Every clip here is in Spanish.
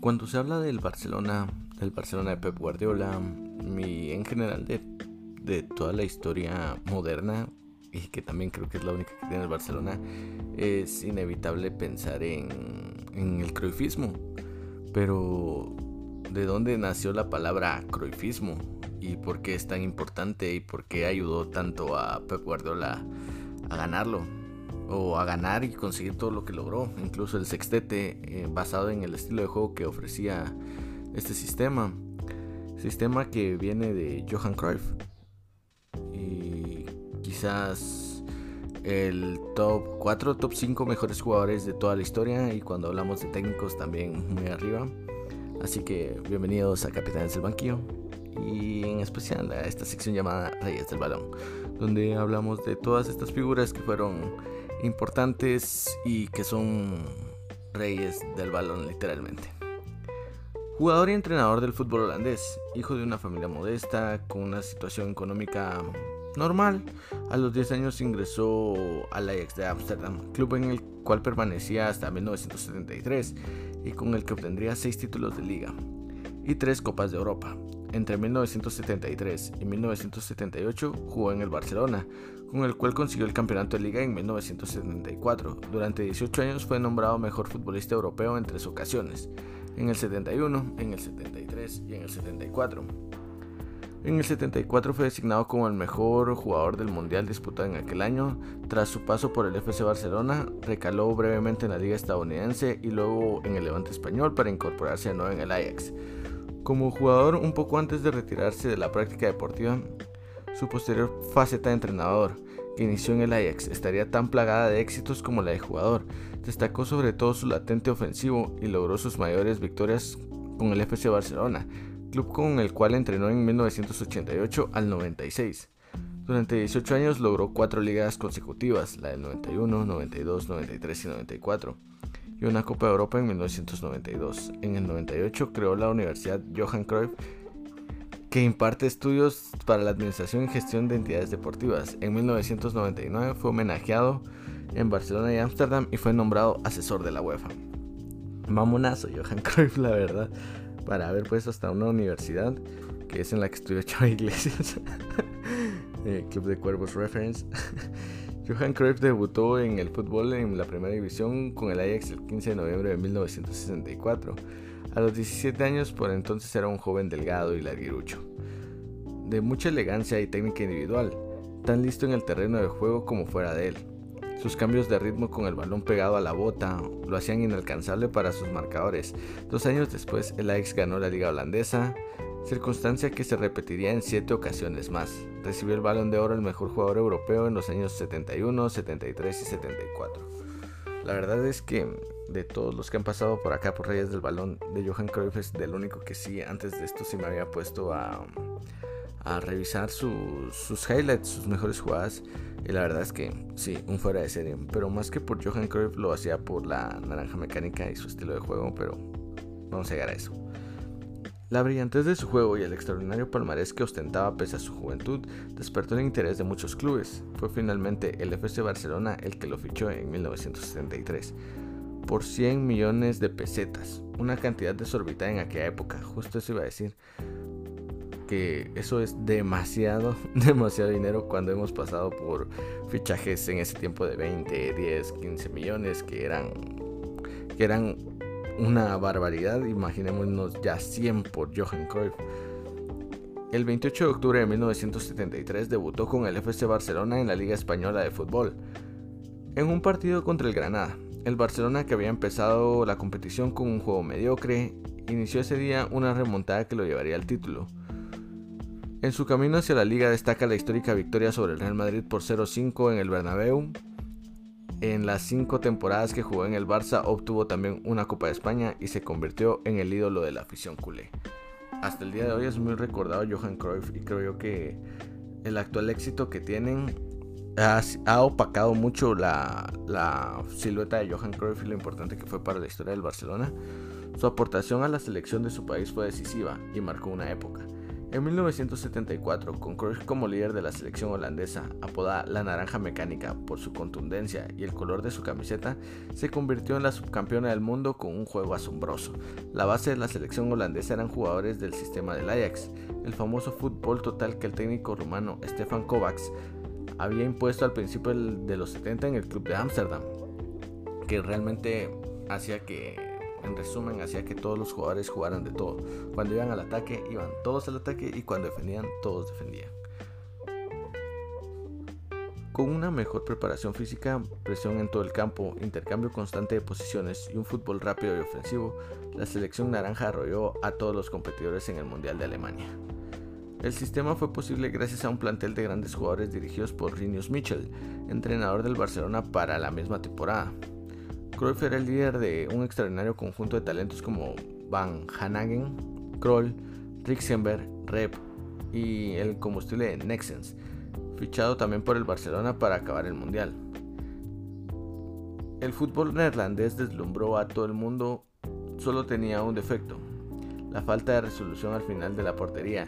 Cuando se habla del Barcelona, del Barcelona de Pep Guardiola, en general de, de toda la historia moderna, y que también creo que es la única que tiene el Barcelona, es inevitable pensar en, en el croifismo. Pero, ¿de dónde nació la palabra croifismo? ¿Y por qué es tan importante? ¿Y por qué ayudó tanto a Pep Guardiola a ganarlo? O a ganar y conseguir todo lo que logró. Incluso el sextete eh, basado en el estilo de juego que ofrecía este sistema. Sistema que viene de Johan Cruyff. Y quizás el top 4, top 5 mejores jugadores de toda la historia. Y cuando hablamos de técnicos también muy arriba. Así que bienvenidos a Capitanes del Banquillo. Y en especial a esta sección llamada Reyes del Balón. Donde hablamos de todas estas figuras que fueron importantes y que son reyes del balón literalmente. Jugador y entrenador del fútbol holandés, hijo de una familia modesta, con una situación económica normal. A los 10 años ingresó al Ajax de Ámsterdam, club en el cual permanecía hasta 1973 y con el que obtendría 6 títulos de liga y 3 Copas de Europa. Entre 1973 y 1978 jugó en el Barcelona, con el cual consiguió el campeonato de liga en 1974. Durante 18 años fue nombrado mejor futbolista europeo en tres ocasiones, en el 71, en el 73 y en el 74. En el 74 fue designado como el mejor jugador del mundial disputado en aquel año. Tras su paso por el FC Barcelona, recaló brevemente en la liga estadounidense y luego en el Levante español para incorporarse de nuevo en el Ajax. Como jugador, un poco antes de retirarse de la práctica deportiva, su posterior faceta de entrenador, que inició en el Ajax, estaría tan plagada de éxitos como la de jugador. Destacó sobre todo su latente ofensivo y logró sus mayores victorias con el FC Barcelona, club con el cual entrenó en 1988 al 96. Durante 18 años logró cuatro ligas consecutivas, la del 91, 92, 93 y 94 y una Copa de Europa en 1992. En el 98 creó la Universidad Johan Cruyff que imparte estudios para la administración y gestión de entidades deportivas. En 1999 fue homenajeado en Barcelona y Ámsterdam y fue nombrado asesor de la UEFA. Mamonazo Johan Cruyff, la verdad, para haber puesto hasta una universidad que es en la que estudió Chava Iglesias, eh, Club de Cuervos Reference. Johan Cruyff debutó en el fútbol en la primera división con el Ajax el 15 de noviembre de 1964. A los 17 años por entonces era un joven delgado y larguirucho, de mucha elegancia y técnica individual, tan listo en el terreno de juego como fuera de él. Sus cambios de ritmo con el balón pegado a la bota lo hacían inalcanzable para sus marcadores. Dos años después, el Ajax ganó la liga holandesa, circunstancia que se repetiría en siete ocasiones más. Recibió el balón de oro el mejor jugador europeo en los años 71, 73 y 74. La verdad es que de todos los que han pasado por acá por Reyes del Balón de Johan Cruyff es del único que sí, antes de esto sí me había puesto a, a revisar sus highlights, sus mejores jugadas. Y la verdad es que sí, un fuera de serie. Pero más que por Johan Cruyff lo hacía por la naranja mecánica y su estilo de juego. Pero vamos a llegar a eso. La brillantez de su juego y el extraordinario palmarés que ostentaba pese a su juventud despertó el interés de muchos clubes. Fue finalmente el FC Barcelona el que lo fichó en 1973 por 100 millones de pesetas, una cantidad desorbitada en aquella época. Justo eso iba a decir que eso es demasiado, demasiado dinero cuando hemos pasado por fichajes en ese tiempo de 20, 10, 15 millones que eran que eran una barbaridad, imaginémonos ya 100 por Johan Cruyff. El 28 de octubre de 1973 debutó con el FC Barcelona en la Liga Española de Fútbol, en un partido contra el Granada. El Barcelona, que había empezado la competición con un juego mediocre, inició ese día una remontada que lo llevaría al título. En su camino hacia la liga destaca la histórica victoria sobre el Real Madrid por 0-5 en el Bernabéu, en las cinco temporadas que jugó en el Barça obtuvo también una Copa de España y se convirtió en el ídolo de la afición culé. Hasta el día de hoy es muy recordado Johan Cruyff y creo que el actual éxito que tienen ha, opacado mucho la, la, silueta de Johan Cruyff y lo importante que fue para la historia del Barcelona. Su aportación a la selección de su país fue decisiva y marcó una época. En 1974, con Cruyff como líder de la selección holandesa, apodada la naranja mecánica por su contundencia y el color de su camiseta, se convirtió en la subcampeona del mundo con un juego asombroso. La base de la selección holandesa eran jugadores del sistema del Ajax, el famoso fútbol total que el técnico rumano Stefan Kovacs había impuesto al principio de los 70 en el club de Ámsterdam, que realmente hacía que en resumen, hacía que todos los jugadores jugaran de todo. Cuando iban al ataque, iban todos al ataque y cuando defendían, todos defendían. Con una mejor preparación física, presión en todo el campo, intercambio constante de posiciones y un fútbol rápido y ofensivo, la selección naranja arrolló a todos los competidores en el Mundial de Alemania. El sistema fue posible gracias a un plantel de grandes jugadores dirigidos por Rinus Michel, entrenador del Barcelona para la misma temporada. Cruyff era el líder de un extraordinario conjunto de talentos como Van Hanagen, Kroll, Rixenberg, Rep y el combustible Nexens, fichado también por el Barcelona para acabar el Mundial. El fútbol neerlandés deslumbró a todo el mundo, solo tenía un defecto, la falta de resolución al final de la portería,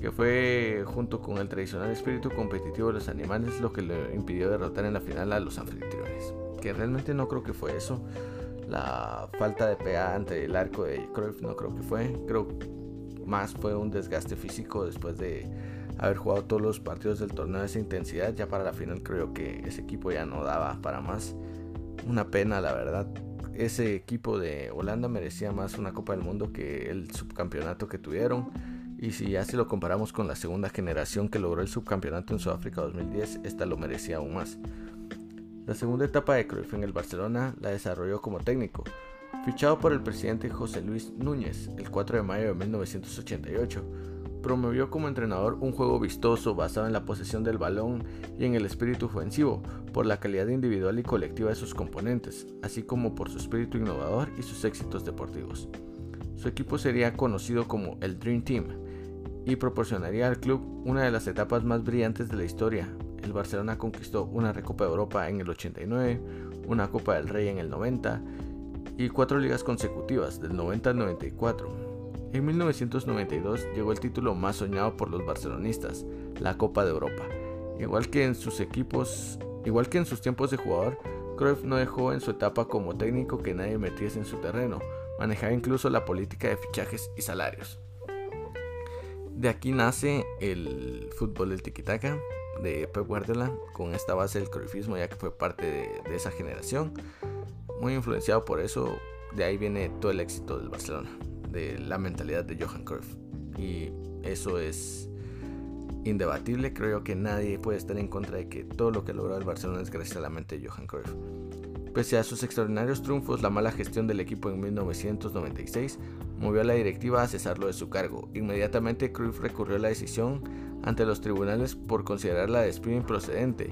que fue junto con el tradicional espíritu competitivo de los animales lo que le impidió derrotar en la final a los anfitriones realmente no creo que fue eso. La falta de pegada ante el arco de Cruyff no creo que fue. Creo más fue un desgaste físico después de haber jugado todos los partidos del torneo de esa intensidad. Ya para la final creo que ese equipo ya no daba para más. Una pena, la verdad. Ese equipo de Holanda merecía más una Copa del Mundo que el subcampeonato que tuvieron. Y si ya si lo comparamos con la segunda generación que logró el subcampeonato en Sudáfrica 2010, esta lo merecía aún más. La segunda etapa de Cruyff en el Barcelona la desarrolló como técnico, fichado por el presidente José Luis Núñez el 4 de mayo de 1988. Promovió como entrenador un juego vistoso basado en la posesión del balón y en el espíritu ofensivo, por la calidad individual y colectiva de sus componentes, así como por su espíritu innovador y sus éxitos deportivos. Su equipo sería conocido como el Dream Team y proporcionaría al club una de las etapas más brillantes de la historia, el Barcelona conquistó una Recopa de Europa en el 89, una Copa del Rey en el 90 y cuatro ligas consecutivas del 90 al 94. En 1992 llegó el título más soñado por los barcelonistas, la Copa de Europa. Igual que en sus equipos, igual que en sus tiempos de jugador, Cruyff no dejó en su etapa como técnico que nadie metiese en su terreno, manejaba incluso la política de fichajes y salarios. De aquí nace el fútbol del tiquitaca, de Pep Guardiola con esta base del cruyffismo ya que fue parte de, esa generación. Muy influenciado por eso de ahí viene todo el éxito del Barcelona de la mentalidad de Johan Cruyff. Y eso es indebatible. Creo que nadie puede estar en contra de que todo lo que ha logrado el Barcelona es gracias a la mente de Johan Cruyff. Pese a sus extraordinarios triunfos, la mala gestión del equipo en 1996 movió a la directiva a cesarlo de su cargo. Inmediatamente Cruyff recurrió a la decisión ante los tribunales por considerar la despido improcedente.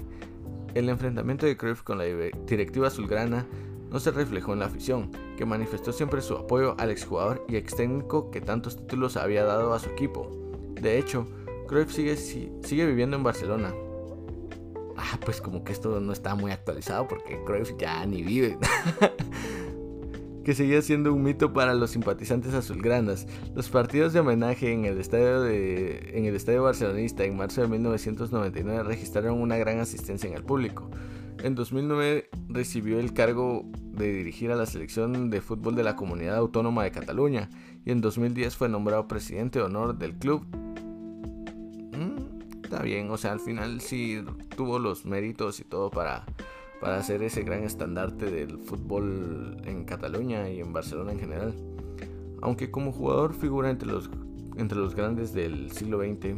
El enfrentamiento de Cruyff con la directiva azulgrana no se reflejó en la afición, que manifestó siempre su apoyo al exjugador y ex técnico que tantos títulos había dado a su equipo. De hecho, Cruyff sigue, sigue viviendo en Barcelona. Ah, pues como que esto no está muy actualizado porque Cruyff ya ni vive. que seguía siendo un mito para los simpatizantes azulgranas. Los partidos de homenaje en el estadio, de, en el estadio barcelonista en marzo de 1999 registraron una gran asistencia en el público. En 2009 recibió el cargo de dirigir a la selección de fútbol de la Comunidad Autónoma de Cataluña y en 2010 fue nombrado presidente de honor del club. Mm, está bien, o sea, al final sí tuvo los méritos y todo para para ser ese gran estandarte del fútbol en Cataluña y en Barcelona en general. Aunque como jugador figura entre los, entre los grandes del siglo XX,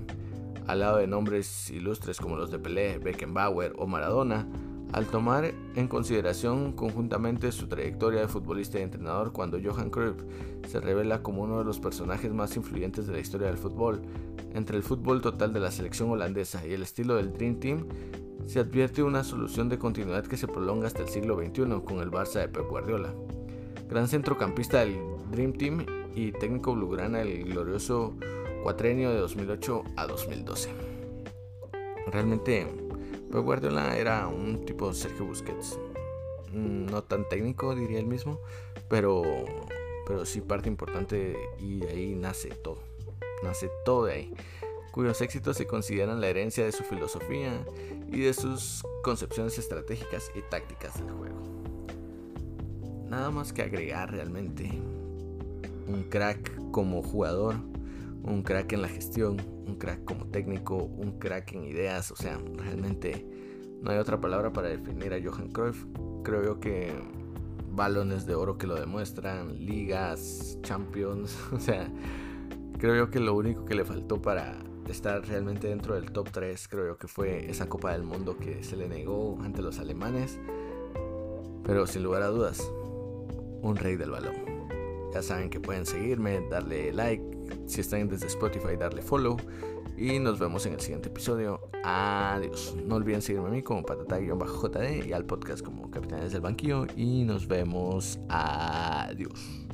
al lado de nombres ilustres como los de Pelé, Beckenbauer o Maradona, al tomar en consideración conjuntamente su trayectoria de futbolista y entrenador cuando Johan Cruyff se revela como uno de los personajes más influyentes de la historia del fútbol, entre el fútbol total de la selección holandesa y el estilo del Dream Team, se advierte una solución de continuidad que se prolonga hasta el siglo XXI con el Barça de Pep Guardiola. Gran centrocampista del Dream Team y técnico blaugrana el glorioso cuatrenio de 2008 a 2012. Realmente Pep Guardiola era un tipo Sergio Busquets. Mm, no tan técnico diría él mismo, pero, pero sí parte importante y de ahí nace todo. nace todo de ahí, cuyos éxitos se consideran la herencia de su filosofía y de sus concepciones estratégicas y tácticas del juego. Nada más que agregar realmente. Un crack como jugador, un crack en la gestión, un crack como técnico, un crack en ideas, o sea, realmente no hay otra palabra para definir a Johan Cruyff. Creo yo que balones de oro que lo demuestran, ligas, champions, o sea, creo yo que lo único que le faltó para estar realmente dentro del top 3, creo yo que fue esa Copa del Mundo que se le negó ante los alemanes. Pero sin lugar a dudas, un rey del balón. Ya saben que pueden seguirme, darle like, si están desde Spotify, darle follow. Y nos vemos en el siguiente episodio. Adiós. No olviden seguirme a mí como patata-jd y al podcast como Capitanes del Banquillo. Y nos vemos. Adiós.